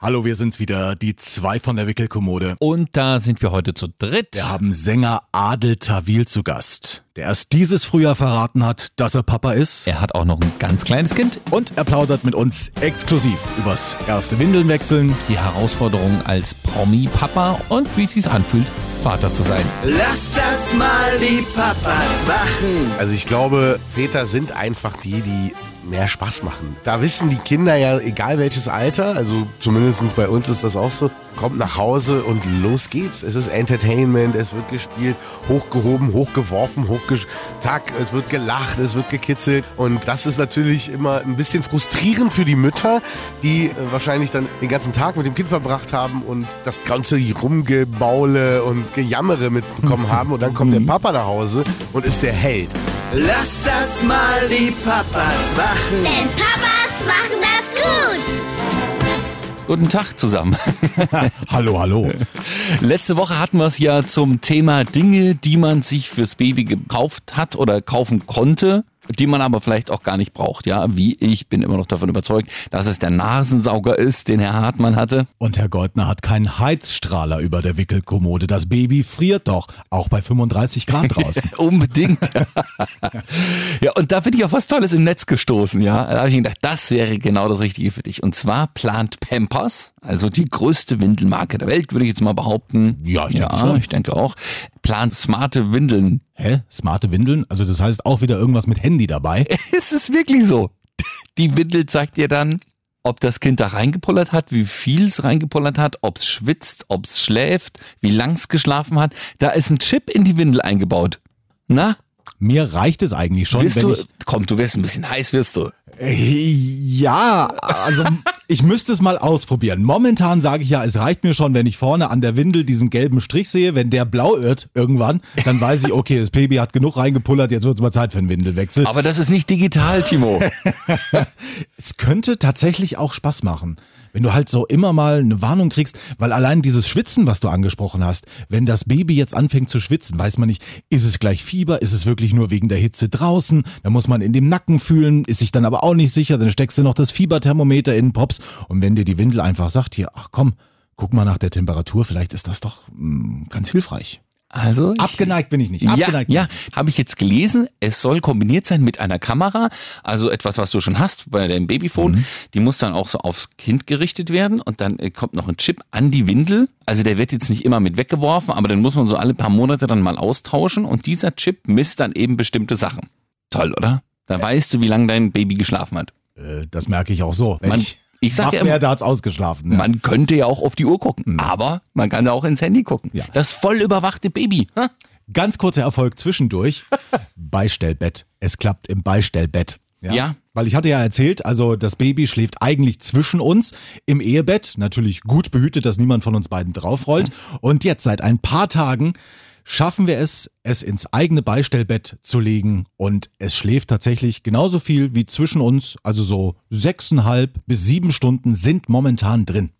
Hallo, wir sind's wieder, die zwei von der Wickelkommode. Und da sind wir heute zu dritt. Wir haben Sänger Adel Tawil zu Gast, der erst dieses Frühjahr verraten hat, dass er Papa ist. Er hat auch noch ein ganz kleines Kind. Und er plaudert mit uns exklusiv übers erste Windeln wechseln. Die Herausforderung als Promi-Papa und wie es sich anfühlt, Vater zu sein. Lass das mal die Papas machen. Also ich glaube, Väter sind einfach die, die mehr Spaß machen. Da wissen die Kinder ja, egal welches Alter, also zumindest bei uns ist das auch so, kommt nach Hause und los geht's. Es ist Entertainment, es wird gespielt, hochgehoben, hochgeworfen, hochgesch... Zack, es wird gelacht, es wird gekitzelt. Und das ist natürlich immer ein bisschen frustrierend für die Mütter, die äh, wahrscheinlich dann den ganzen Tag mit dem Kind verbracht haben und das ganze Rumgebaule und Gejammere mitbekommen haben. Und dann kommt der Papa nach Hause und ist der Held. Lass das mal die Papas machen. Denn Papas machen das gut. Guten Tag zusammen. hallo, hallo. Letzte Woche hatten wir es ja zum Thema Dinge, die man sich fürs Baby gekauft hat oder kaufen konnte die man aber vielleicht auch gar nicht braucht. Ja, wie ich bin immer noch davon überzeugt, dass es der Nasensauger ist, den Herr Hartmann hatte. Und Herr Goldner hat keinen Heizstrahler über der Wickelkommode. Das Baby friert doch, auch bei 35 Grad draußen. Unbedingt. ja, und da bin ich auf was Tolles im Netz gestoßen. Ja, da habe ich gedacht, das wäre genau das Richtige für dich. Und zwar plant Pampers, also die größte Windelmarke der Welt, würde ich jetzt mal behaupten. Ja, ich ja, denke schon. ich denke auch. Plant smarte Windeln Hä? Smarte Windeln? Also das heißt auch wieder irgendwas mit Handy dabei? Es ist wirklich so. Die Windel zeigt dir dann, ob das Kind da reingepullert hat, wie viel es reingepullert hat, ob es schwitzt, ob es schläft, wie lang es geschlafen hat. Da ist ein Chip in die Windel eingebaut. Na, Mir reicht es eigentlich schon, wirst wenn du, ich... komm, du wirst ein bisschen heiß, wirst du. Äh, Ja, also ich müsste es mal ausprobieren. Momentan sage ich ja, es reicht mir schon, wenn ich vorne an der Windel diesen gelben Strich sehe. Wenn der blau irrt irgendwann, dann weiß ich, okay, das Baby hat genug reingepullert, jetzt wird es mal Zeit für einen Windelwechsel. Aber das ist nicht digital, Timo. Es könnte tatsächlich auch Spaß machen, wenn du halt so immer mal eine Warnung kriegst, weil allein dieses Schwitzen, was du angesprochen hast, wenn das Baby jetzt anfängt zu schwitzen, weiß man nicht, ist es gleich Fieber, ist es wirklich nur wegen der Hitze draußen, da muss man in dem Nacken fühlen, ist sich dann aber auch nicht sicher, dann steckst du noch das Fieberthermometer in den Pops und wenn dir die Windel einfach sagt, hier, ach komm, guck mal nach der Temperatur, vielleicht ist das doch mh, ganz hilfreich. Also ich- Abgeneigt bin ich nicht, Ja, abgeneigt bin ja, ich nicht. habe ich jetzt gelesen. Es soll kombiniert sein mit einer Kamera, also etwas, was du schon hast bei deinem Babyphone. Mhm. Die muss dann auch so aufs Kind gerichtet werden und dann äh, kommt noch ein Chip an die Windel. Also der wird jetzt nicht immer mit weggeworfen, aber den muss man so alle paar Monate dann mal austauschen und dieser Chip misst dann eben bestimmte Sachen. Toll, oder? Da weißt du, wie lange dein Baby geschlafen hat. Äh, das merke ich auch so. Wenn Man- ich ich sag wach ja immer- werde, hat's ausgeschlafen. Ja. Man könnte ja auch auf die Uhr gucken, aber man kann ja auch ins Handy gucken. Ja. Das voll überwachte Baby. Ha? Ganz kurzer Erfolg zwischendurch. Beistellbett. Es klappt im Beistellbett. Ja. Weil ich hatte ja erzählt, also das Baby schläft eigentlich zwischen uns im Ehebett. Natürlich gut behütet, dass niemand von uns beiden draufrollt. Und jetzt seit ein paar Tagen schaffen wir es, es ins eigene Beistellbett zu legen. Und es schläft tatsächlich genauso viel wie zwischen uns. Also so sechseinhalb bis sieben Stunden sind momentan drin.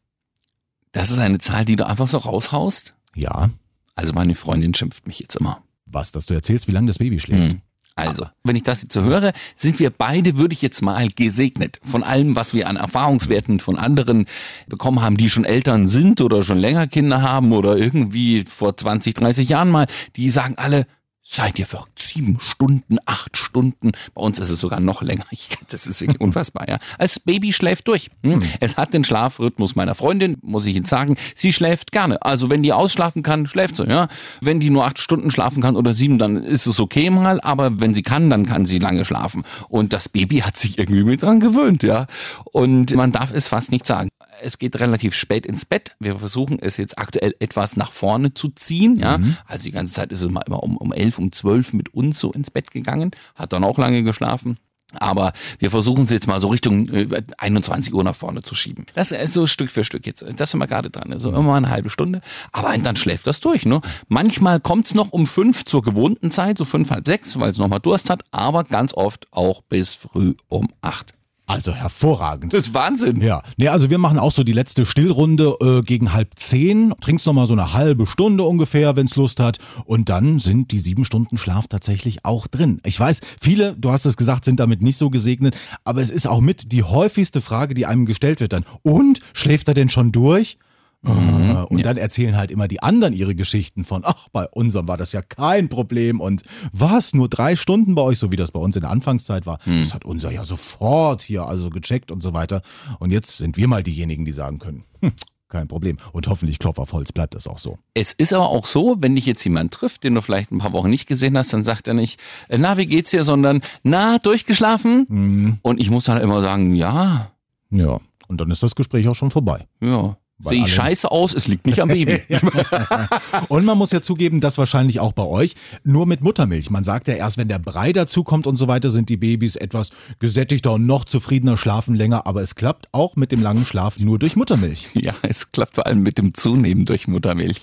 Das ist eine Zahl, die du einfach so raushaust. Ja. Also meine Freundin schimpft mich jetzt immer. Was, dass du erzählst, wie lange das Baby schläft. Also, wenn ich das jetzt so höre, sind wir beide, würde ich jetzt mal gesegnet von allem, was wir an Erfahrungswerten von anderen bekommen haben, die schon Eltern sind oder schon länger Kinder haben oder irgendwie vor 20, 30 Jahren mal, die sagen alle, seid ihr verrückt, sieben Stunden, acht Stunden, bei uns ist es sogar noch länger, ich, das ist wirklich unfassbar, ja. Als Baby schläft durch. Hm? Es hat den Schlafrhythmus meiner Freundin, muss ich Ihnen sagen, sie schläft gerne. Also wenn die ausschlafen kann, schläft sie, ja. Wenn die nur acht Stunden schlafen kann oder sieben, dann ist es okay mal, aber wenn sie kann, dann kann sie lange schlafen. Und das Baby hat sich irgendwie mit dran gewöhnt, ja. Und man darf es fast nicht sagen. Es geht relativ spät ins Bett. Wir versuchen es jetzt aktuell etwas nach vorne zu ziehen, ja. Also die ganze Zeit ist es mal immer um, um elf, um zwölf mit uns so ins Bett gegangen, hat dann auch lange geschlafen. Aber wir versuchen es jetzt mal so Richtung äh, 21 Uhr nach vorne zu schieben. Das ist so Stück für Stück jetzt. Das sind wir gerade dran. Also immer eine halbe Stunde. Aber dann schläft das durch. Ne? Manchmal kommt es noch um fünf zur gewohnten Zeit, so fünf, halb sechs, weil es nochmal Durst hat. Aber ganz oft auch bis früh um acht. Also hervorragend. Das ist Wahnsinn. Ja, nee, also wir machen auch so die letzte Stillrunde äh, gegen halb zehn, trinkst noch mal so eine halbe Stunde ungefähr, wenn's Lust hat und dann sind die sieben Stunden Schlaf tatsächlich auch drin. Ich weiß, viele, du hast es gesagt, sind damit nicht so gesegnet, aber es ist auch mit die häufigste Frage, die einem gestellt wird dann. Und, schläft er denn schon durch? Äh, Und dann erzählen halt immer die anderen ihre Geschichten von, ach, bei unserem war das ja kein Problem und was, nur drei Stunden bei euch, so wie das bei uns in der Anfangszeit war. Das hat unser ja sofort hier also gecheckt und so weiter. Und jetzt sind wir mal diejenigen, die sagen können, hm, kein Problem. Und hoffentlich, Klopf auf Holz, bleibt das auch so. Es ist aber auch so, wenn dich jetzt jemand trifft, den du vielleicht ein paar Wochen nicht gesehen hast, dann sagt er nicht, äh, na, wie geht's dir, sondern, na, durchgeschlafen? Und ich muss dann immer sagen, ja, Ja, und dann ist das Gespräch auch schon vorbei. ja. Sehe ich scheiße aus, es liegt nicht am Baby. Und man muss ja zugeben, dass wahrscheinlich auch bei euch nur mit Muttermilch. Man sagt ja erst, wenn der Brei dazukommt und so weiter, sind die Babys etwas gesättigter und noch zufriedener, schlafen länger. Aber es klappt auch mit dem langen Schlaf nur durch Muttermilch. Ja, es klappt vor allem mit dem Zunehmen durch Muttermilch.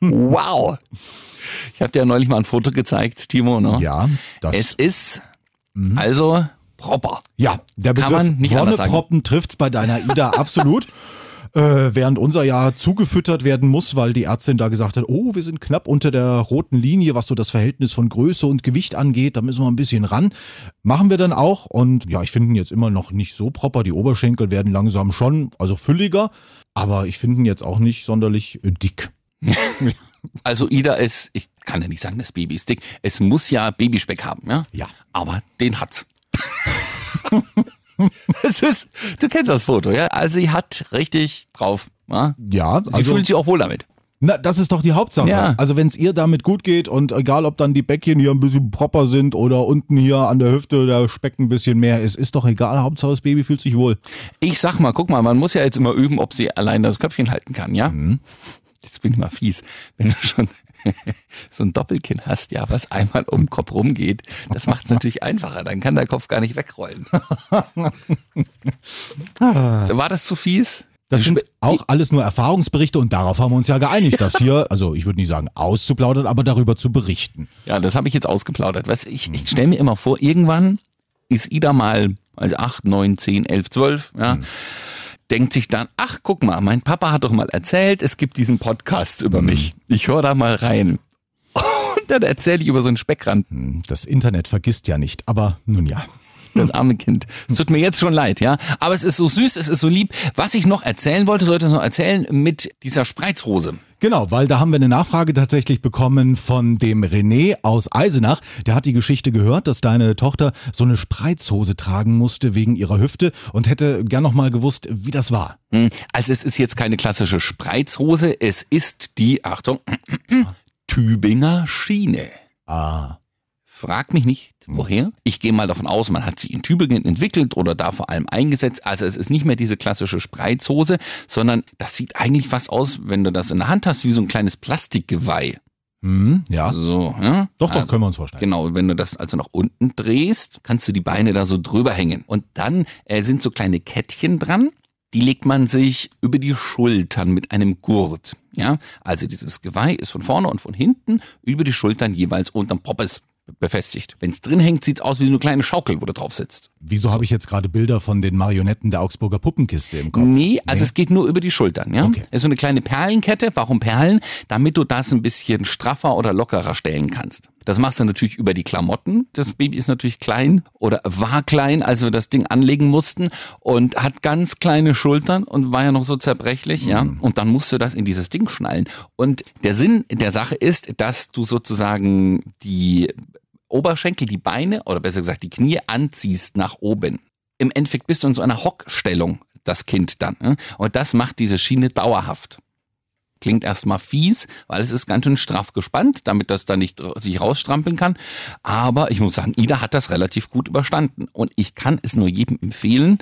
wow. Ich habe dir ja neulich mal ein Foto gezeigt, Timo. Ne? Ja, das Es ist also proper. Ja, der Kann Begriff man nicht anders sagen. Trifft's bei deiner Ida absolut. Äh, während unser ja zugefüttert werden muss, weil die Ärztin da gesagt hat, oh, wir sind knapp unter der roten Linie, was so das Verhältnis von Größe und Gewicht angeht, da müssen wir ein bisschen ran. Machen wir dann auch und ja, ich finde ihn jetzt immer noch nicht so proper. Die Oberschenkel werden langsam schon, also fülliger, aber ich finde ihn jetzt auch nicht sonderlich äh, dick. Also Ida ist, ich kann ja nicht sagen, das Baby ist dick. Es muss ja Babyspeck haben, ja? Ja. Aber den hat's. es ist, du kennst das Foto, ja? Also sie hat richtig drauf. Ja? Ja, Sie also fühlt sich auch wohl damit. Na, das ist doch die Hauptsache. Ja. Also wenn es ihr damit gut geht und egal, ob dann die Bäckchen hier ein bisschen proper sind oder unten hier an der Hüfte der Speck ein bisschen mehr ist, ist doch egal. Hauptsache das Baby fühlt sich wohl. Ich sag mal, guck mal, man muss ja jetzt immer üben, ob sie allein das Köpfchen halten kann, ja? Jetzt bin ich mal fies. Wenn du schon so ein Doppelkinn hast, ja, was einmal um den Kopf rumgeht, das macht es natürlich einfacher. Dann kann der Kopf gar nicht wegrollen. War das zu fies? Das sind auch alles nur Erfahrungsberichte und darauf haben wir uns ja geeinigt, das hier, also ich würde nicht sagen auszuplaudern, aber darüber zu berichten. Ja, das habe ich jetzt ausgeplaudert. Weißt, ich ich stelle mir immer vor, irgendwann ist Ida mal, also 8, 9, 10, 11, 12, ja, denkt sich dann, ach, guck mal, mein Papa hat doch mal erzählt, es gibt diesen Podcast über mich. Ich höre da mal rein. Und dann erzähle ich über so einen Speckrand. Das Internet vergisst ja nicht, aber nun ja. Das arme Kind. Es tut mir jetzt schon leid, ja. Aber es ist so süß, es ist so lieb. Was ich noch erzählen wollte, sollte ich noch erzählen mit dieser Spreizrose. Genau, weil da haben wir eine Nachfrage tatsächlich bekommen von dem René aus Eisenach. Der hat die Geschichte gehört, dass deine Tochter so eine Spreizhose tragen musste wegen ihrer Hüfte und hätte gern noch mal gewusst, wie das war. Hm, Also es ist jetzt keine klassische Spreizrose, es ist die, Achtung, Tübinger Schiene. Ah, Frag mich nicht, woher. Ich gehe mal davon aus, man hat sie in Tübingen entwickelt oder da vor allem eingesetzt. Also es ist nicht mehr diese klassische Spreizhose, sondern das sieht eigentlich fast aus, wenn du das in der Hand hast, wie so ein kleines Plastikgeweih. hm, ja. So, ja? Doch, doch, Also, können wir uns vorstellen. Genau, wenn du das also nach unten drehst, kannst du die Beine da so drüber hängen. Und dann äh, sind so kleine Kettchen dran. Die legt man sich über die Schultern mit einem Gurt. Ja, also dieses Geweih ist von vorne und von hinten über die Schultern jeweils unterm Poppes befestigt. Wenn es drin hängt, sieht's aus wie so eine kleine Schaukel, wo du drauf sitzt. Wieso habe ich jetzt gerade Bilder von den Marionetten der Augsburger Puppenkiste im Kopf? Nee, also es geht nur über die Schultern, ja. Okay. Es ist so eine kleine Perlenkette. Warum Perlen? Damit du das ein bisschen straffer oder lockerer stellen kannst. Das machst du natürlich über die Klamotten. Das Baby ist natürlich klein oder war klein, als wir das Ding anlegen mussten und hat ganz kleine Schultern und war ja noch so zerbrechlich, ja. Und dann musst du das in dieses Ding schnallen. Und der Sinn der Sache ist, dass du sozusagen die Oberschenkel, die Beine oder besser gesagt die Knie anziehst nach oben. Im Endeffekt bist du in so einer Hockstellung, das Kind dann. Ne? Und das macht diese Schiene dauerhaft. Klingt erstmal fies, weil es ist ganz schön straff gespannt, damit das dann nicht sich rausstrampeln kann. Aber ich muss sagen, Ida hat das relativ gut überstanden. Und ich kann es nur jedem empfehlen.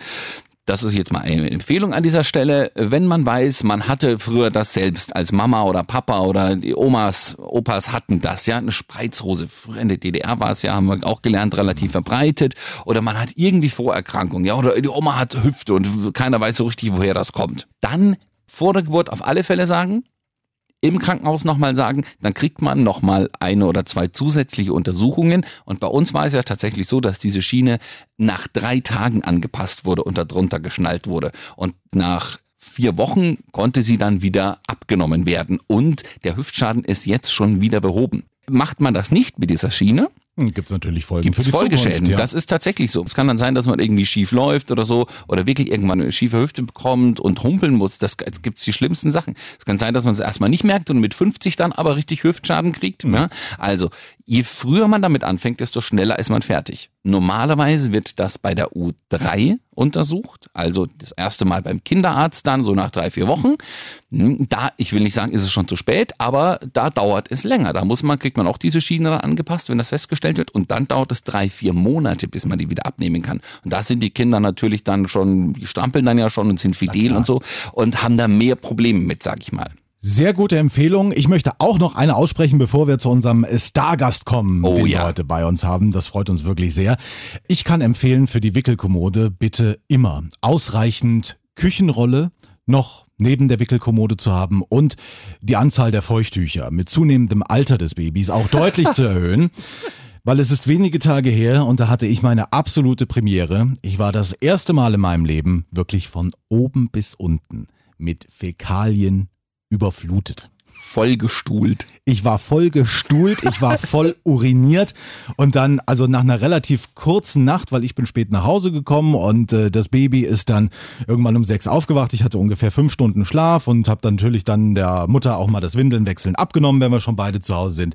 Das ist jetzt mal eine Empfehlung an dieser Stelle. Wenn man weiß, man hatte früher das selbst als Mama oder Papa oder die Omas, Opas hatten das, ja, eine Spreizhose. Früher in der DDR war es ja, haben wir auch gelernt, relativ verbreitet. Oder man hat irgendwie Vorerkrankungen, ja, oder die Oma hat Hüfte und keiner weiß so richtig, woher das kommt. Dann vor der Geburt auf alle Fälle sagen, im Krankenhaus nochmal sagen, dann kriegt man nochmal eine oder zwei zusätzliche Untersuchungen. Und bei uns war es ja tatsächlich so, dass diese Schiene nach drei Tagen angepasst wurde und darunter geschnallt wurde. Und nach vier Wochen konnte sie dann wieder abgenommen werden. Und der Hüftschaden ist jetzt schon wieder behoben. Macht man das nicht mit dieser Schiene, Gibt es natürlich Folgen gibt es Folgeschäden. Zukunft, ja. Das ist tatsächlich so. Es kann dann sein, dass man irgendwie schief läuft oder so oder wirklich irgendwann eine schiefe Hüfte bekommt und humpeln muss. Das gibt's die schlimmsten Sachen. Es kann sein, dass man es erstmal nicht merkt und mit 50 dann aber richtig Hüftschaden kriegt. Mhm. Ja? Also, je früher man damit anfängt, desto schneller ist man fertig. Normalerweise wird das bei der U3 untersucht, also das erste Mal beim Kinderarzt dann, so nach drei, vier Wochen. Hm, Da, ich will nicht sagen, ist es schon zu spät, aber da dauert es länger. Da muss man, kriegt man auch diese Schiene dann angepasst, wenn das festgestellt wird. Und dann dauert es drei, vier Monate, bis man die wieder abnehmen kann. Und da sind die Kinder natürlich dann schon, die strampeln dann ja schon und sind fidel und so und haben da mehr Probleme mit, sag ich mal. Sehr gute Empfehlung. Ich möchte auch noch eine aussprechen, bevor wir zu unserem Stargast kommen, Oh den ja. wir heute bei uns haben. Das freut uns wirklich sehr. Ich kann empfehlen für die Wickelkommode bitte immer ausreichend Küchenrolle noch neben der Wickelkommode zu haben und die Anzahl der Feuchttücher mit zunehmendem Alter des Babys auch deutlich zu erhöhen. Weil es ist wenige Tage her und da hatte ich meine absolute Premiere. Ich war das erste Mal in meinem Leben wirklich von oben bis unten mit Fäkalien überflutet. Vollgestuhlt. Ich war voll gestuhlt, ich war voll uriniert und dann, also nach einer relativ kurzen Nacht, weil ich bin spät nach Hause gekommen und äh, das Baby ist dann irgendwann um sechs aufgewacht. Ich hatte ungefähr fünf Stunden Schlaf und habe dann natürlich dann der Mutter auch mal das Windelnwechseln abgenommen, wenn wir schon beide zu Hause sind.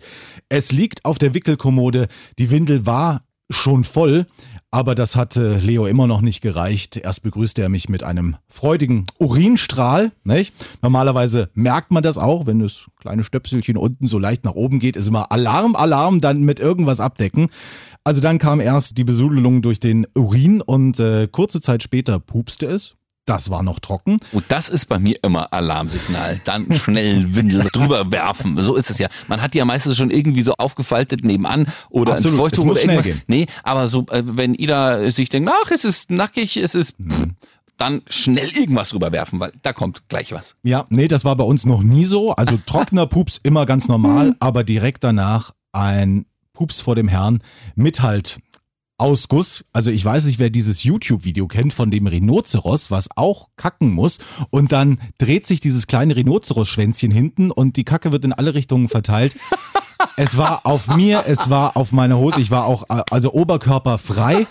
Es liegt auf der Wickelkommode, die Windel war schon voll, aber das hatte Leo immer noch nicht gereicht. Erst begrüßte er mich mit einem freudigen Urinstrahl. Nicht? Normalerweise merkt man das auch, wenn das kleine Stöpselchen unten so leicht nach oben geht, ist immer Alarm, Alarm, dann mit irgendwas abdecken. Also dann kam erst die Besudelung durch den Urin und äh, kurze Zeit später pupste es. Das war noch trocken. Und das ist bei mir immer Alarmsignal. Dann schnell Windel drüber werfen. So ist es ja. Man hat die ja meistens schon irgendwie so aufgefaltet nebenan oder Absolut. Muss oder irgendwas. Nee, aber so, äh, wenn Ida sich denkt, ach, es ist nackig, es ist, Mhm. pff, dann schnell irgendwas rüberwerfen, weil da kommt gleich was. Ja, nee, das war bei uns noch nie so. Also trockener Pups immer ganz normal, aber direkt danach ein Pups vor dem Herrn mit halt Ausguss. Also ich weiß nicht, wer dieses YouTube-Video kennt von dem Rhinoceros, was auch kacken muss. Und dann dreht sich dieses kleine Rhinoceros-Schwänzchen hinten und die Kacke wird in alle Richtungen verteilt. Es war auf mir, es war auf meiner Hose, ich war auch äh, also oberkörperfrei.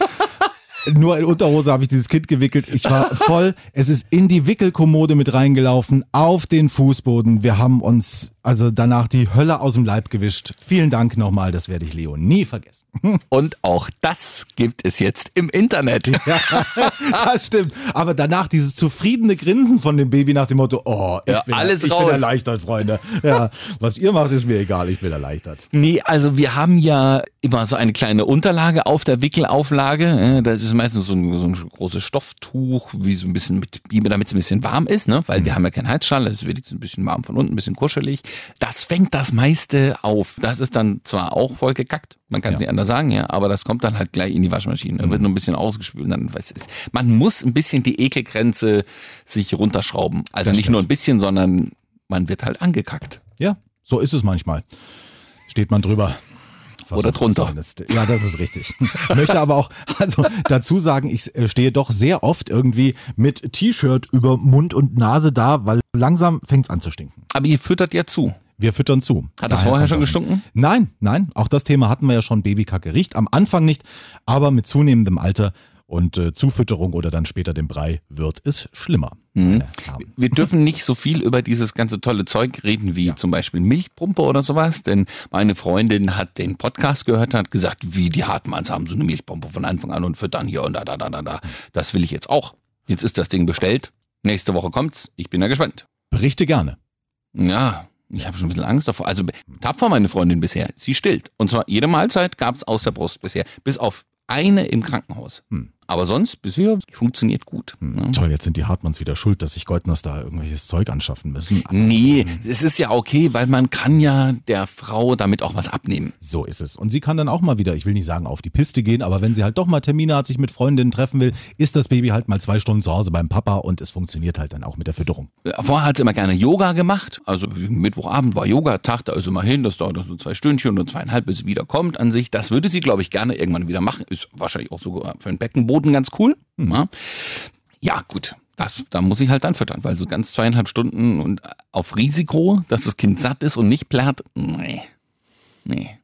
Nur in Unterhose habe ich dieses Kind gewickelt. Ich war voll. Es ist in die Wickelkommode mit reingelaufen, auf den Fußboden. Wir haben uns also danach die Hölle aus dem Leib gewischt. Vielen Dank nochmal, das werde ich Leo nie vergessen. Und auch das gibt es jetzt im Internet. Ja, das stimmt. Aber danach dieses zufriedene Grinsen von dem Baby nach dem Motto, oh, ich, Ja, bin, alles ich raus. bin erleichtert, Freunde. Ja, was ihr macht, ist mir egal, ich bin erleichtert. Nee, also wir haben ja immer so eine kleine Unterlage auf der Wickelauflage. Das ist meistens so ein, so ein großes Stofftuch, wie so ein bisschen mit, wie damit es ein bisschen warm ist, ne? Weil wir haben ja keinen Heizschall, es ist wenigstens ein bisschen warm von unten, ein bisschen kuschelig. Das fängt das meiste auf. Das ist dann zwar auch voll gekackt, man kann es nicht anders sagen, ja, aber das kommt dann halt gleich in die Waschmaschine. Da wird nur ein bisschen ausgespült. Dann, was ist. Man muss ein bisschen die Ekelgrenze sich runterschrauben. Also Das nicht stimmt. nur ein bisschen, sondern man wird halt angekackt. Ja, so ist es manchmal. Steht man drüber. Was Oder drunter. Ja, das ist richtig. Möchte aber auch also dazu sagen, ich äh, stehe doch sehr oft irgendwie mit T-Shirt über Mund und Nase da, weil langsam fängt's an zu stinken. Aber ihr füttert ja zu. Wir füttern zu. Hat das Daher vorher schon gestunken? Nein, nein. Auch das Thema hatten wir ja schon. Babykacke riecht am Anfang nicht, aber mit zunehmendem Alter und äh, Zufütterung oder dann später dem Brei wird es schlimmer. Mhm. Wir dürfen nicht so viel über dieses ganze tolle Zeug reden wie zum Beispiel Milchpumpe oder sowas, denn meine Freundin hat den Podcast gehört und hat gesagt, wie die Hartmanns haben so eine Milchpumpe von Anfang an und füttern hier und da, da, da, da, da. Das will ich jetzt auch. Jetzt ist das Ding bestellt. Nächste Woche kommt's. Ich bin da gespannt. Berichte gerne. Ja, ich habe schon ein bisschen Angst davor. Also tapfer meine Freundin bisher. Sie stillt. Und zwar jede Mahlzeit gab's aus der Brust bisher. Bis auf eine im Krankenhaus. Hm. Aber sonst, bisher funktioniert gut. Ne? Toll, jetzt sind die Hartmanns wieder schuld, dass sich Goldners da irgendwelches Zeug anschaffen müssen. Nee, es ist ja okay, weil man kann ja der Frau damit auch was abnehmen. So ist es. Und sie kann dann auch mal wieder, ich will nicht sagen auf die Piste gehen, aber wenn sie halt doch mal Termine hat, sich mit Freundinnen treffen will, ist das Baby halt mal zwei Stunden zu Hause beim Papa und es funktioniert halt dann auch mit der Fütterung. Vorher hat sie immer gerne Yoga gemacht. Also Mittwochabend war Yogatag, da ist mal hin, das dauert so zwei Stündchen oder zweieinhalb, bis sie wiederkommt an sich. Das würde sie, glaube ich, gerne irgendwann wieder machen. Ist wahrscheinlich auch sogar für den Beckenboden ganz cool. Ja. ja, gut. Das, da muss ich halt dann füttern, weil so ganz zweieinhalb Stunden und auf Risiko, dass das Kind satt ist und nicht plärrt, nee. Nee.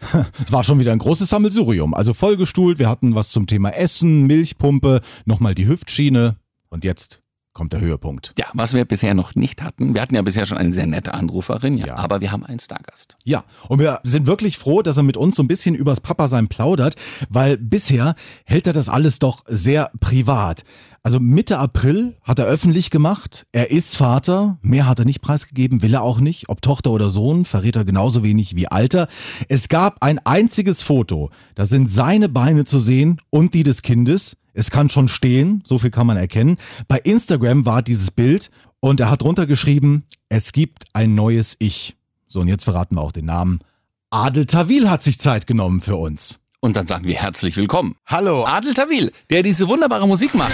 Es war schon wieder ein großes Sammelsurium. Also vollgestuhlt, wir hatten was zum Thema Essen, Milchpumpe, nochmal die Hüftschiene und jetzt kommt der Höhepunkt. Ja, was wir bisher noch nicht hatten. Wir hatten ja bisher schon eine sehr nette Anruferin, ja, Ja. aber wir haben einen Stargast. Ja, und wir sind wirklich froh, dass er mit uns so ein bisschen übers Papa-Sein plaudert, weil bisher hält er das alles doch sehr privat. Also Mitte April hat er öffentlich gemacht, er ist Vater, mehr hat er nicht preisgegeben, will er auch nicht, ob Tochter oder Sohn, verrät er genauso wenig wie Alter. Es gab ein einziges Foto, da sind seine Beine zu sehen und die des Kindes. Es kann schon stehen, so viel kann man erkennen. Bei Instagram war dieses Bild und er hat drunter geschrieben, es gibt ein neues Ich. So, und jetzt verraten wir auch den Namen. Adel Tawil hat sich Zeit genommen für uns. Und dann sagen wir herzlich willkommen. Hallo. Adel Tawil, der diese wunderbare Musik macht.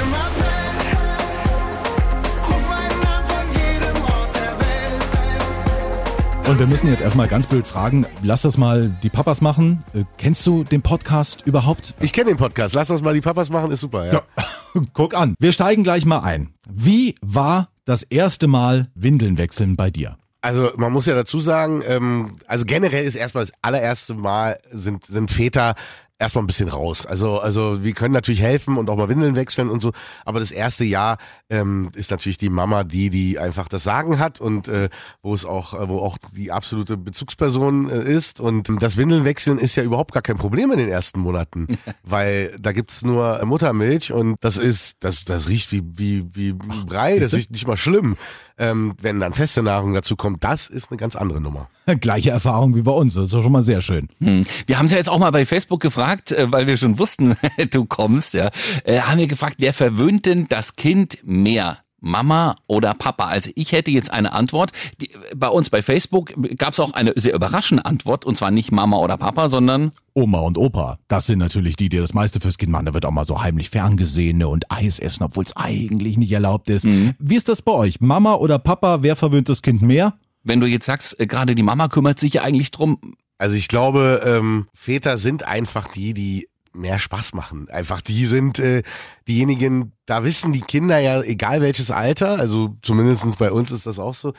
Und wir müssen jetzt erstmal ganz blöd fragen, lass das mal die Papas machen. Äh, kennst du den Podcast überhaupt? Ich kenne den Podcast. Lass das mal die Papas machen, ist super. Ja. Guck an. Wir steigen gleich mal ein. Wie war das erste Mal Windeln wechseln bei dir? Also man muss ja dazu sagen, ähm, also generell ist erstmal das allererste Mal sind, sind Väter erstmal ein bisschen raus. Also, also wir können natürlich helfen und auch mal Windeln wechseln und so, aber das erste Jahr ähm, ist natürlich die Mama die, die einfach das Sagen hat und äh, wo es auch, äh, wo auch die absolute Bezugsperson äh, ist. Und das Windeln wechseln ist ja überhaupt gar kein Problem in den ersten Monaten, weil da gibt's nur Muttermilch und das ist, das, das riecht wie, wie, wie Brei, das riecht nicht mal schlimm. Ähm, wenn dann feste Nahrung dazu kommt, das ist eine ganz andere Nummer. Gleiche Erfahrung wie bei uns. Das ist doch schon mal sehr schön. Hm. Wir haben es ja jetzt auch mal bei Facebook gefragt, äh, weil wir schon wussten, du kommst, ja. Äh, haben wir gefragt, wer verwöhnt denn das Kind mehr? Mama oder Papa? Also ich hätte jetzt eine Antwort. Die, bei uns bei Facebook gab es auch eine sehr überraschende Antwort und zwar nicht Mama oder Papa, sondern Oma und Opa, das sind natürlich die, die das meiste fürs Kind machen. Da wird auch mal so heimlich ferngesehene und Eis essen, obwohl es eigentlich nicht erlaubt ist. Wie ist das bei euch? Mama oder Papa, wer verwöhnt das Kind mehr? wenn du jetzt sagst, äh, gerade die Mama kümmert sich ja eigentlich drum. Also ich glaube, ähm, Väter sind einfach die, die mehr Spaß machen. Einfach die sind äh, diejenigen, da wissen die Kinder ja, egal welches Alter, also zumindest bei uns ist das auch so,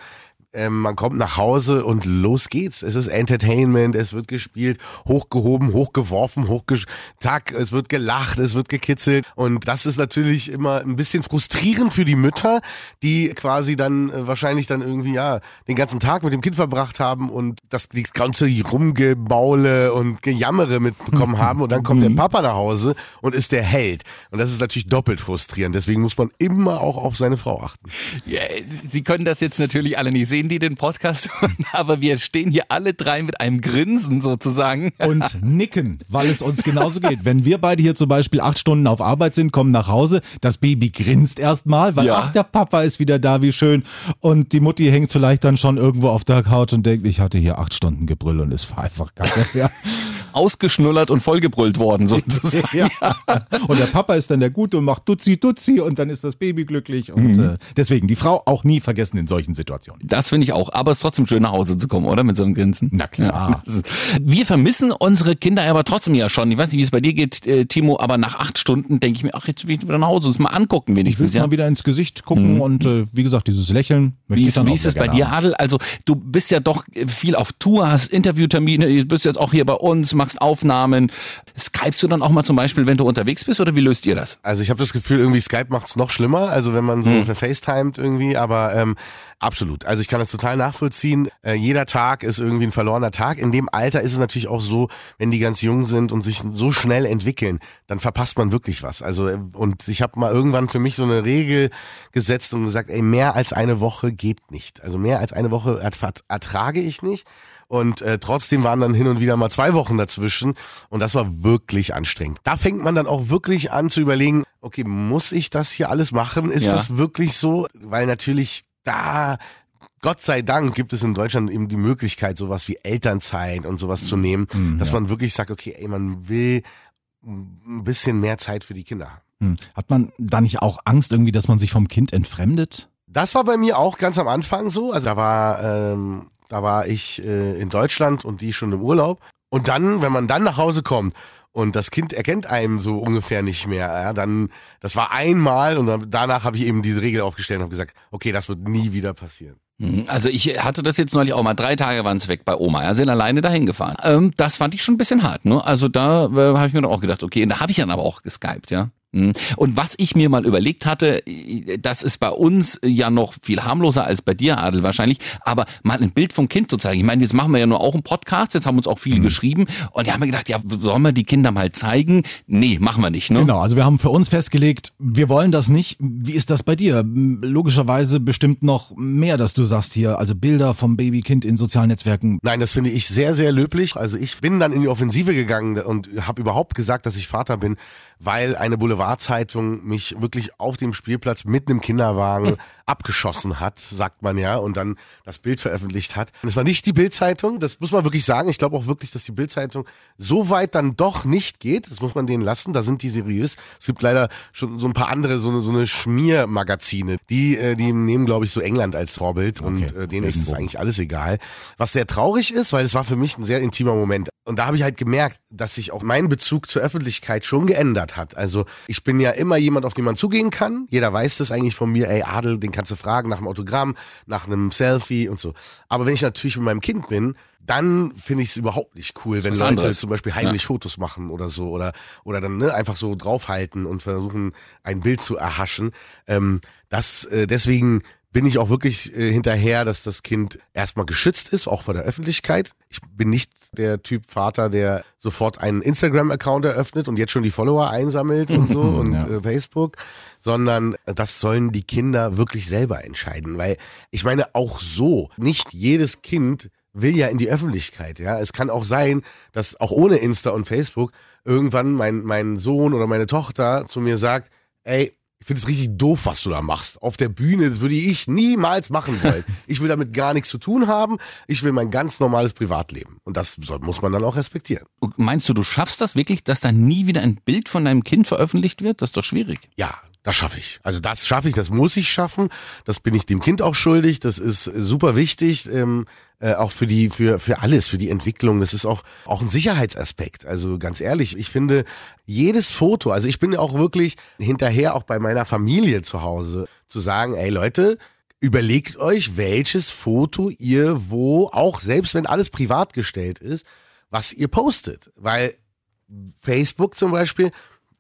ähm, man kommt nach Hause und los geht's. Es ist Entertainment, es wird gespielt, hochgehoben, hochgeworfen, hochgesch... Zack, es wird gelacht, es wird gekitzelt. Und das ist natürlich immer ein bisschen frustrierend für die Mütter, die quasi dann äh, wahrscheinlich dann irgendwie, ja, den ganzen Tag mit dem Kind verbracht haben und das, das ganze Rumgebaule und Gejammere mitbekommen haben. Und dann kommt der Papa nach Hause und ist der Held. Und das ist natürlich doppelt frustrierend. Deswegen muss man immer auch auf seine Frau achten. Ja, Sie können das jetzt natürlich alle nicht sehen, die den Podcast hören, aber wir stehen hier alle drei mit einem Grinsen sozusagen. und nicken, weil es uns genauso geht. Wenn wir beide hier zum Beispiel acht Stunden auf Arbeit sind, kommen nach Hause, das Baby grinst erstmal, weil Ja. ach, der Papa ist wieder da, wie schön. Und die Mutti hängt vielleicht dann schon irgendwo auf der Couch und denkt, ich hatte hier acht Stunden Gebrüll und es war einfach nicht mehr. Ausgeschnullert und vollgebrüllt worden sozusagen. ja. Und der Papa ist dann der Gute und macht Dutzi, Dutzi und dann ist das Baby glücklich. Und äh, deswegen die Frau auch nie vergessen in solchen Situationen. Das finde ich auch. Aber es ist trotzdem schön nach Hause zu kommen, oder? Mit so einem Grinsen. Na klar. Ja. Wir vermissen unsere Kinder aber trotzdem ja schon. Ich weiß nicht, wie es bei dir geht, äh, Timo, aber nach acht Stunden denke ich mir, ach, jetzt will ich wieder nach Hause. Das mal angucken Ich will wenigstens, ja. mal wieder ins Gesicht gucken und äh, wie gesagt, dieses Lächeln möchte Wie ich ist, wie ist es bei dir. Adel? Also du bist ja doch viel auf Tour, hast Interviewtermine, du bist jetzt auch hier bei uns, machst Aufnahmen. Skypst du dann auch mal zum Beispiel, wenn du unterwegs bist oder wie löst ihr das? Also ich habe das Gefühl, irgendwie Skype macht's noch schlimmer, also wenn man so Hm. verfacetimed irgendwie, aber ähm, absolut. Also ich kann das total nachvollziehen. Äh, jeder Tag ist irgendwie ein verlorener Tag. In dem Alter ist es natürlich auch so, wenn die ganz jung sind und sich so schnell entwickeln, dann verpasst man wirklich was. Also äh, und ich habe mal irgendwann für mich so eine Regel gesetzt und gesagt, ey, mehr als eine Woche geht nicht. Also mehr als eine Woche ert- ertrage ich nicht. Und äh, trotzdem waren dann hin und wieder mal zwei Wochen dazwischen. Und das war wirklich anstrengend. Da fängt man dann auch wirklich an zu überlegen, okay, muss ich das hier alles machen? Ist Ja. das wirklich so? Weil natürlich da Gott sei Dank gibt es in Deutschland eben die Möglichkeit, sowas wie Elternzeit und sowas zu nehmen, dass man wirklich sagt, okay, ey, man will ein bisschen mehr Zeit für die Kinder haben. Hm. Hat man da nicht auch Angst irgendwie, dass man sich vom Kind entfremdet? Das war bei mir auch ganz am Anfang so. Also da war, ähm, da war ich äh, in Deutschland und die schon im Urlaub. Und dann, wenn man dann nach Hause kommt und das Kind erkennt einem so ungefähr nicht mehr, ja, dann, das war einmal und dann, danach habe ich eben diese Regel aufgestellt und habe gesagt, okay, das wird nie wieder passieren. Mhm. Also ich hatte das jetzt neulich auch mal, drei Tage waren es weg bei Oma, ja, sind alleine dahin gefahren. Ähm, das fand ich schon ein bisschen hart, ne? Also da äh, habe ich mir dann auch gedacht, okay, da habe ich dann aber auch geskypt, ja. Mhm. Und was ich mir mal überlegt hatte, das ist bei uns ja noch viel harmloser als bei dir, Adel, wahrscheinlich, aber mal ein Bild vom Kind zu zeigen. Ich meine, jetzt machen wir ja nur auch einen Podcast, jetzt haben uns auch viele geschrieben und die haben mir gedacht, ja, sollen wir die Kinder mal zeigen? Nee, machen wir nicht, ne? Genau, also wir haben für uns festgelegt, wir wollen das nicht. Wie ist das bei dir? Logischerweise bestimmt noch mehr, dass du sagst hier, also Bilder vom Babykind in sozialen Netzwerken. Nein, das finde ich sehr, sehr löblich. Also ich bin dann in die Offensive gegangen und habe überhaupt gesagt, dass ich Vater bin, weil eine Boulevardzeitung mich wirklich auf dem Spielplatz mit einem Kinderwagen abgeschossen hat, sagt man ja, und dann das Bild veröffentlicht hat. Und es war nicht die Bildzeitung, das muss man wirklich sagen. Ich glaube auch wirklich, dass die Bildzeitung so weit dann doch nicht geht. Das muss man denen lassen. Da sind die seriös. Es gibt leider schon so ein paar andere, so eine, so eine Schmiermagazine. Die, äh, die nehmen, glaube ich, so England als Vorbild und Okay. äh, denen ist es eigentlich alles egal. Was sehr traurig ist, weil es war für mich ein sehr intimer Moment. Und da habe ich halt gemerkt, dass sich auch mein Bezug zur Öffentlichkeit schon geändert hat. Also ich bin ja immer jemand, auf den man zugehen kann. Jeder weiß das eigentlich von mir. Ey, Adel, den kannst du fragen nach einem Autogramm, nach einem Selfie und so. Aber wenn ich natürlich mit meinem Kind bin, dann finde ich es überhaupt nicht cool, wenn Was Leute anderes. zum Beispiel heimlich Fotos machen oder so oder oder dann ne, einfach so draufhalten und versuchen ein Bild zu erhaschen. Ähm, das äh, deswegen bin ich auch wirklich äh, hinterher, dass das Kind erstmal geschützt ist, auch vor der Öffentlichkeit. Ich bin nicht der Typ Vater, der sofort einen Instagram-Account eröffnet und jetzt schon die Follower einsammelt und so und Ja. äh, Facebook, sondern das sollen die Kinder wirklich selber entscheiden, weil ich meine auch so, nicht jedes Kind will ja in die Öffentlichkeit, ja. Es kann auch sein, dass auch ohne Insta und Facebook irgendwann mein, mein Sohn oder meine Tochter zu mir sagt, ey, ich finde es richtig doof, was du da machst. Auf der Bühne, das würde ich niemals machen wollen. Ich will damit gar nichts zu tun haben. Ich will mein ganz normales Privatleben. Und das soll, muss man dann auch respektieren. Und Meinst du, du schaffst das wirklich, dass da nie wieder ein Bild von deinem Kind veröffentlicht wird? Das ist doch schwierig. Ja, das schaffe ich. Also das schaffe ich, das muss ich schaffen. Das bin ich dem Kind auch schuldig. Das ist äh, super wichtig, ähm, äh, auch für die, für für alles, für die Entwicklung. Das ist auch auch ein Sicherheitsaspekt. Also ganz ehrlich, ich finde jedes Foto. Also ich bin ja auch wirklich hinterher, auch bei meiner Familie zu Hause, zu sagen, ey Leute. Überlegt euch, welches Foto ihr wo, auch selbst wenn alles privat gestellt ist, was ihr postet. Weil Facebook zum Beispiel,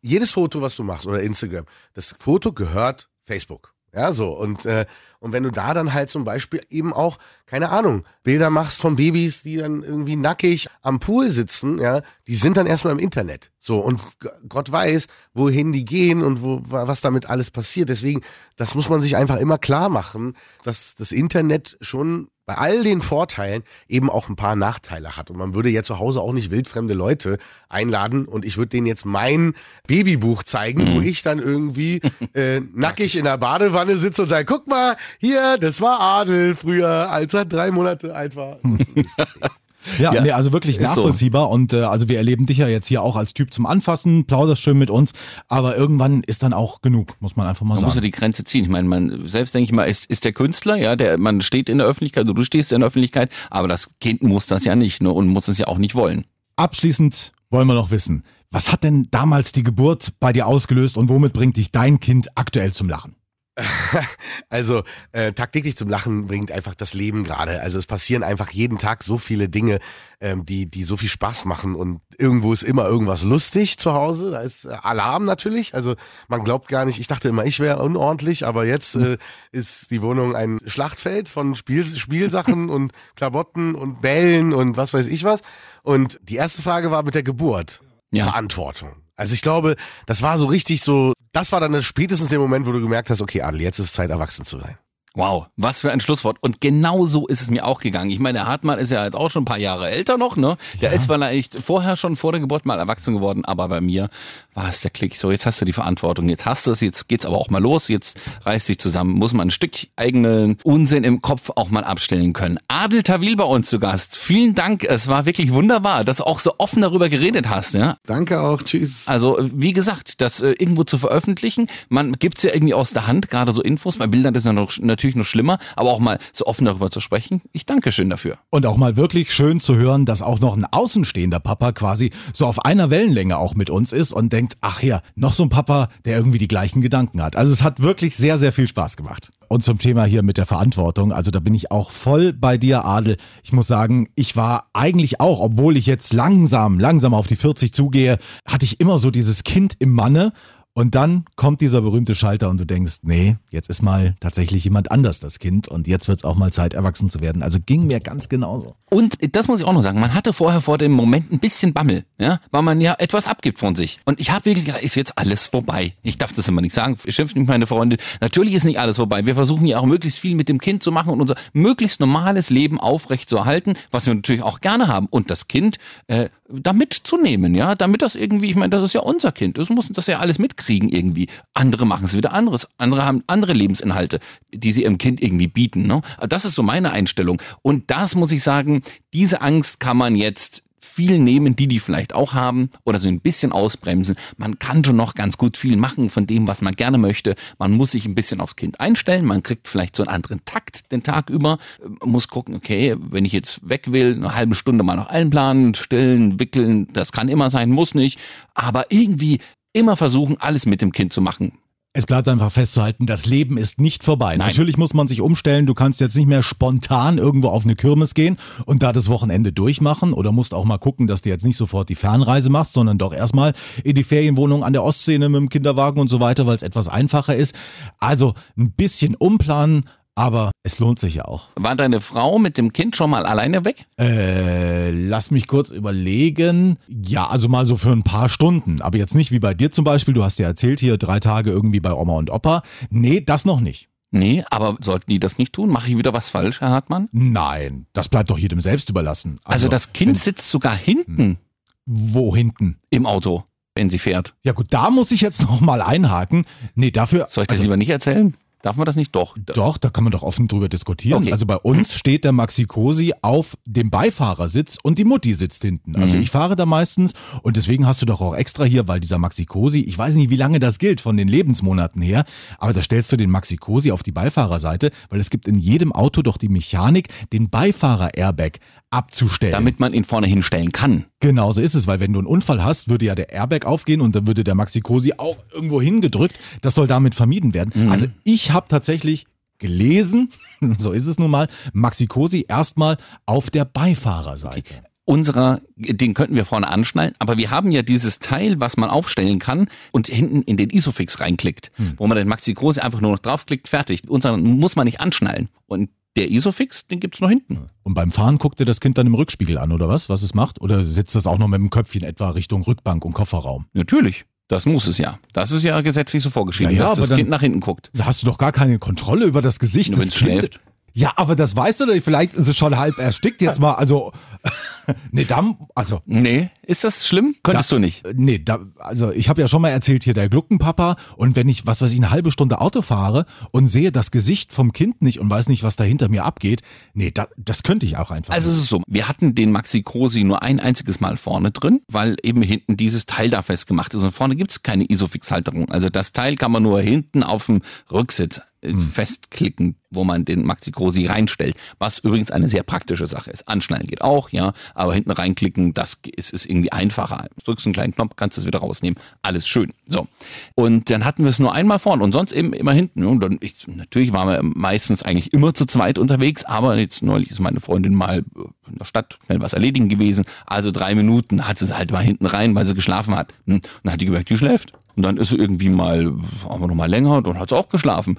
jedes Foto, was du machst oder Instagram, das Foto gehört Facebook. Ja, so. Und, äh, und wenn du da dann halt zum Beispiel eben auch, keine Ahnung, Bilder machst von Babys, die dann irgendwie nackig am Pool sitzen, ja, die sind dann erstmal im Internet. So. Und Gott weiß, wohin die gehen und wo, wa- was damit alles passiert. Deswegen, das muss man sich einfach immer klar machen, dass das Internet schon bei all den Vorteilen eben auch ein paar Nachteile hat. Und man würde ja zu Hause auch nicht wildfremde Leute einladen und ich würde denen jetzt mein Babybuch zeigen, wo ich dann irgendwie äh, nackig in der Badewanne sitze und sage, guck mal, hier, das war Adel früher, als er drei Monate alt war. Ja, Ja, nee, also wirklich ist so. nachvollziehbar. Und äh, also wir erleben dich ja jetzt hier auch als Typ zum Anfassen, plauderst schön mit uns, aber irgendwann ist dann auch genug, muss man einfach mal Man muss ja sagen. die Grenze ziehen. Ich meine, man selbst denke ich mal, ist, ist der Künstler, ja, der man steht in der Öffentlichkeit, also du stehst in der Öffentlichkeit, aber das Kind muss das ja nicht, ne, und muss es ja auch nicht wollen. Abschließend wollen wir noch wissen, was hat denn damals die Geburt bei dir ausgelöst und womit bringt dich dein Kind aktuell zum Lachen? Also äh, tagtäglich zum Lachen bringt einfach das Leben gerade. Also es passieren einfach jeden Tag so viele Dinge, ähm, die die so viel Spaß machen und irgendwo ist immer irgendwas lustig zu Hause. Da ist äh, Alarm natürlich. Also man glaubt gar nicht. Ich dachte immer, ich wäre unordentlich, aber jetzt äh, ist die Wohnung ein Schlachtfeld von Spiel, Spielsachen und Klamotten und Bällen und was weiß ich was. Und die erste Frage war mit der Geburt. Ja. Verantwortung. Also ich glaube, das war so richtig so, das war dann spätestens der Moment, wo du gemerkt hast, okay, Adel, jetzt ist es Zeit, erwachsen zu sein. Wow, was für ein Schlusswort. Und genau so ist es mir auch gegangen. Ich meine, der Hartmann ist ja jetzt auch schon ein paar Jahre älter noch, ne? Der ist vielleicht vorher schon vor der Geburt mal erwachsen geworden, aber bei mir war es der Klick. So, jetzt hast du die Verantwortung, jetzt hast du es, jetzt geht's aber auch mal los, jetzt reißt sich zusammen, muss man ein Stück eigenen Unsinn im Kopf auch mal abstellen können. Adel Tawil bei uns zu Gast. Vielen Dank, es war wirklich wunderbar, dass du auch so offen darüber geredet hast, ja? Danke auch, tschüss. Also, wie gesagt, das äh, irgendwo zu veröffentlichen, man gibt's ja irgendwie aus der Hand, gerade so Infos, bei Bildern ist ja noch, natürlich noch schlimmer, aber auch mal so offen darüber zu sprechen. Ich danke schön dafür. Und auch mal wirklich schön zu hören, dass auch noch ein außenstehender Papa quasi so auf einer Wellenlänge auch mit uns ist und denkt, ach ja, noch so ein Papa, der irgendwie die gleichen Gedanken hat. Also es hat wirklich sehr, sehr viel Spaß gemacht. Und zum Thema hier mit der Verantwortung, also da bin ich auch voll bei dir, Adel. Ich muss sagen, ich war eigentlich auch, obwohl ich jetzt langsam, langsam auf die 40 zugehe, hatte ich immer so dieses Kind im Manne. Und dann kommt dieser berühmte Schalter und du denkst, nee, jetzt ist mal tatsächlich jemand anders das Kind und jetzt wird es auch mal Zeit, erwachsen zu werden. Also ging mir ganz genauso. Und das muss ich auch noch sagen, man hatte vorher vor dem Moment ein bisschen Bammel, ja, weil man ja etwas abgibt von sich. Und ich habe wirklich gedacht, ist jetzt alles vorbei. Ich darf das immer nicht sagen, schimpft nicht meine Freunde. Natürlich ist nicht alles vorbei. Wir versuchen ja auch möglichst viel mit dem Kind zu machen und unser möglichst normales Leben aufrecht zu erhalten, was wir natürlich auch gerne haben. Und das Kind äh, damit zu nehmen, ja, damit das irgendwie, ich meine, das ist ja unser Kind, das muss das ja alles mitkriegen irgendwie. Andere machen es wieder anderes, andere haben andere Lebensinhalte, die sie ihrem Kind irgendwie bieten, ne? Das ist so meine Einstellung und das muss ich sagen, diese Angst kann man jetzt viel nehmen, die die vielleicht auch haben oder so ein bisschen ausbremsen. Man kann schon noch ganz gut viel machen von dem, was man gerne möchte. Man muss sich ein bisschen aufs Kind einstellen. Man kriegt vielleicht so einen anderen Takt den Tag über. Man muss gucken, okay, wenn ich jetzt weg will, eine halbe Stunde mal noch einplanen, stillen, wickeln, das kann immer sein, muss nicht. Aber irgendwie immer versuchen, alles mit dem Kind zu machen. Es bleibt einfach festzuhalten, das Leben ist nicht vorbei. Nein. Natürlich muss man sich umstellen. Du kannst jetzt nicht mehr spontan irgendwo auf eine Kirmes gehen und da das Wochenende durchmachen oder musst auch mal gucken, dass du jetzt nicht sofort die Fernreise machst, sondern doch erstmal in die Ferienwohnung an der Ostsee mit dem Kinderwagen und so weiter, weil es etwas einfacher ist. Also ein bisschen umplanen, aber es lohnt sich ja auch. War deine Frau mit dem Kind schon mal alleine weg? Äh, lass mich kurz überlegen. Ja, also mal so für ein paar Stunden. Aber jetzt nicht wie bei dir zum Beispiel. Du hast ja erzählt, hier drei Tage irgendwie bei Oma und Opa. Nee, das noch nicht. Nee, aber sollten die das nicht tun? Mache ich wieder was falsch, Herr Hartmann? Nein, das bleibt doch jedem selbst überlassen. Also, das Kind sitzt sogar hinten Wo hinten? im Auto, wenn sie fährt. Ja gut, da muss ich jetzt noch mal einhaken. Nee, dafür... Soll ich das also, lieber nicht erzählen? Darf man das nicht? Doch. Doch, da kann man doch offen drüber diskutieren. Okay. Also bei uns steht der Maxi Cosi auf dem Beifahrersitz und die Mutti sitzt hinten. Also ich fahre da meistens und deswegen hast du doch auch extra hier, weil dieser Maxi Cosi, ich weiß nicht, wie lange das gilt von den Lebensmonaten her, aber da stellst du den Maxi Cosi auf die Beifahrerseite, weil es gibt in jedem Auto doch die Mechanik, den Beifahrer-Airbag abzustellen. Damit man ihn vorne hinstellen kann. Genau so ist es, weil wenn du einen Unfall hast, würde ja der Airbag aufgehen und dann würde der Maxi Cosi auch irgendwo hingedrückt. Das soll damit vermieden werden. Also ich habe tatsächlich gelesen, so ist es nun mal, Maxi Cosi erstmal auf der Beifahrerseite. Unserer, den könnten wir vorne anschnallen, aber wir haben ja dieses Teil, was man aufstellen kann und hinten in den Isofix reinklickt, wo man den Maxi Große einfach nur noch draufklickt, fertig. Unseren muss man nicht anschnallen. Und der Isofix, den gibt's noch hinten. Und beim Fahren guckt dir das Kind dann im Rückspiegel an, oder was, was es macht? Oder sitzt das auch noch mit dem Köpfchen etwa Richtung Rückbank und Kofferraum? Natürlich. Das muss es ja. Das ist ja gesetzlich so vorgeschrieben, Ja, ja, dass aber das Kind nach hinten guckt. Da hast du doch gar keine Kontrolle über das Gesicht wenn's Kindes. schläft. Ja, aber das weißt du doch, vielleicht ist es schon halb erstickt jetzt mal, also, nee, dann, also, Nee, ist das schlimm? Könntest Da- du nicht. Nee, da, also ich habe ja schon mal erzählt hier der Gluckenpapa und wenn ich, was weiß ich, eine halbe Stunde Auto fahre und sehe das Gesicht vom Kind nicht und weiß nicht, was da hinter mir abgeht, nee, da, das könnte ich auch einfach. Also es ist so, wir hatten den Maxi Cosi nur ein einziges Mal vorne drin, weil eben hinten dieses Teil da festgemacht ist und vorne gibt's keine Isofix-Halterung. Also das Teil kann man nur hinten auf dem Rücksitz äh, festklicken, wo man den Maxi Cosi reinstellt, was übrigens eine sehr praktische Sache ist. Anschnallen geht auch, ja, aber hinten reinklicken, das ist, ist irgendwie einfacher. Drückst einen kleinen Knopf, kannst es wieder rausnehmen, alles schön. So. Und dann hatten wir es nur einmal vorne und sonst eben immer hinten. Und dann, ich, natürlich waren wir meistens eigentlich immer zu zweit unterwegs, aber jetzt neulich ist meine Freundin mal in der Stadt schnell was erledigen gewesen. Also drei Minuten hat sie es halt mal hinten rein, weil sie geschlafen hat. Hm. Und dann hat die gemerkt, die schläft. Und dann ist sie irgendwie mal, waren wir noch mal länger, und dann hat sie auch geschlafen.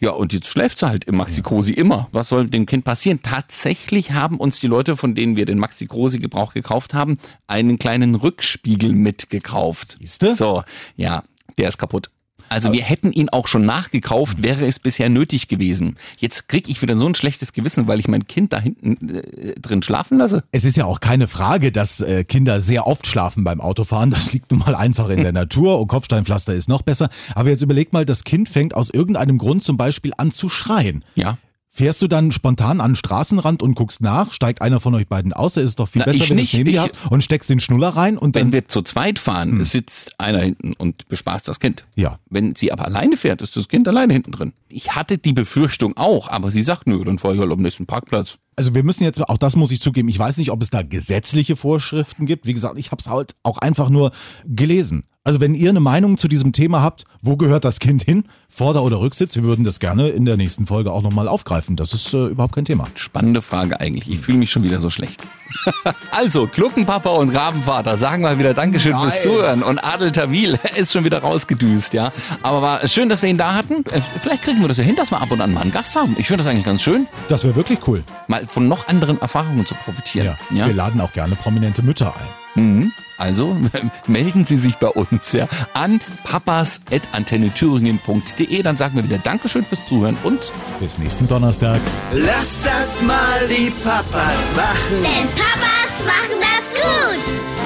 Ja, und jetzt schläft sie halt im Maxi Cosi immer. Was soll dem Kind passieren? Tatsächlich haben uns die Leute, von denen wir den Maxi Cosi Gebrauch gekauft haben, einen kleinen Rückspiegel mitgekauft. Siehste? So, ja, der ist kaputt. Also wir hätten ihn auch schon nachgekauft, wäre es bisher nötig gewesen. Jetzt kriege ich wieder so ein schlechtes Gewissen, weil ich mein Kind da hinten äh, drin schlafen lasse. Es ist ja auch keine Frage, dass äh, Kinder sehr oft schlafen beim Autofahren. Das liegt nun mal einfach in der Natur und Kopfsteinpflaster ist noch besser. Aber jetzt überleg mal, das Kind fängt aus irgendeinem Grund zum Beispiel an zu schreien. Ja. Fährst du dann spontan an den Straßenrand und guckst nach? Steigt einer von euch beiden aus? Es ist doch viel Na, besser, ich wenn du nicht. dir Ich- hast und steckst den Schnuller rein und Wenn dann. wir zu zweit fahren, Hm. sitzt einer hinten und bespaßt das Kind. Ja. Wenn sie aber alleine fährt, ist das Kind alleine hinten drin. Ich hatte die Befürchtung auch, aber sie sagt, nö, dann fahre ich halt am nächsten Parkplatz. Also wir müssen jetzt, auch das muss ich zugeben, ich weiß nicht, ob es da gesetzliche Vorschriften gibt. Wie gesagt, ich habe es halt auch einfach nur gelesen. Also wenn ihr eine Meinung zu diesem Thema habt, wo gehört das Kind hin, Vorder- oder Rücksitz, wir würden das gerne in der nächsten Folge auch nochmal aufgreifen. Das ist äh, überhaupt kein Thema. Spannende Frage eigentlich. Ich fühle mich schon wieder so schlecht. also, Gluckenpapa und Rabenvater sagen mal wieder Dankeschön fürs Nein. Zuhören. Und Adel Tawil ist schon wieder rausgedüst, ja. Aber war schön, dass wir ihn da hatten. Äh, Vielleicht kriegen wir das ja hin, dass wir ab und an mal einen Gast haben. Ich finde das eigentlich ganz schön, Das wäre wirklich cool. mal von noch anderen Erfahrungen zu profitieren. Ja. Wir laden auch gerne prominente Mütter ein. Mhm. Also melden Sie sich bei uns ja an papas.antennethüringen.de. Dann sagen wir wieder Dankeschön fürs Zuhören und Bis nächsten Donnerstag. Lass das mal die Papas machen. Denn Papas machen das gut.